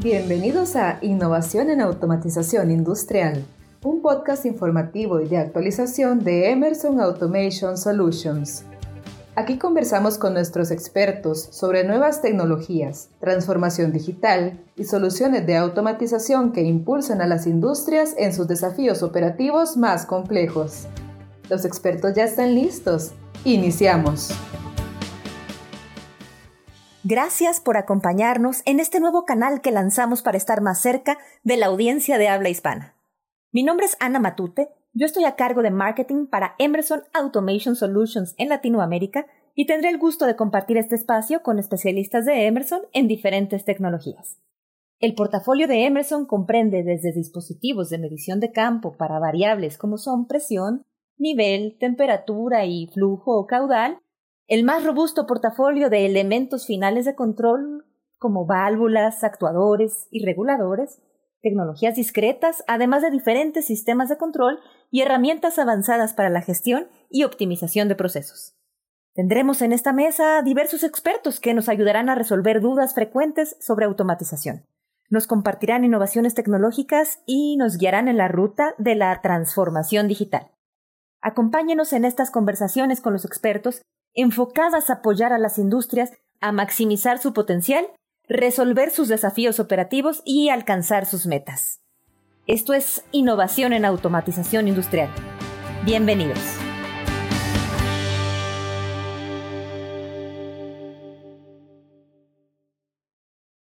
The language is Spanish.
Bienvenidos a Innovación en Automatización Industrial, un podcast informativo y de actualización de Emerson Automation Solutions. Aquí conversamos con nuestros expertos sobre nuevas tecnologías, transformación digital y soluciones de automatización que impulsan a las industrias en sus desafíos operativos más complejos. Los expertos ya están listos. Iniciamos. Gracias por acompañarnos en este nuevo canal que lanzamos para estar más cerca de la audiencia de habla hispana. Mi nombre es Ana Matute, yo estoy a cargo de marketing para Emerson Automation Solutions en Latinoamérica y tendré el gusto de compartir este espacio con especialistas de Emerson en diferentes tecnologías. El portafolio de Emerson comprende desde dispositivos de medición de campo para variables como son presión, nivel, temperatura y flujo o caudal, el más robusto portafolio de elementos finales de control como válvulas, actuadores y reguladores, tecnologías discretas, además de diferentes sistemas de control y herramientas avanzadas para la gestión y optimización de procesos. Tendremos en esta mesa diversos expertos que nos ayudarán a resolver dudas frecuentes sobre automatización. Nos compartirán innovaciones tecnológicas y nos guiarán en la ruta de la transformación digital. Acompáñenos en estas conversaciones con los expertos enfocadas a apoyar a las industrias a maximizar su potencial, resolver sus desafíos operativos y alcanzar sus metas. Esto es innovación en automatización industrial. Bienvenidos.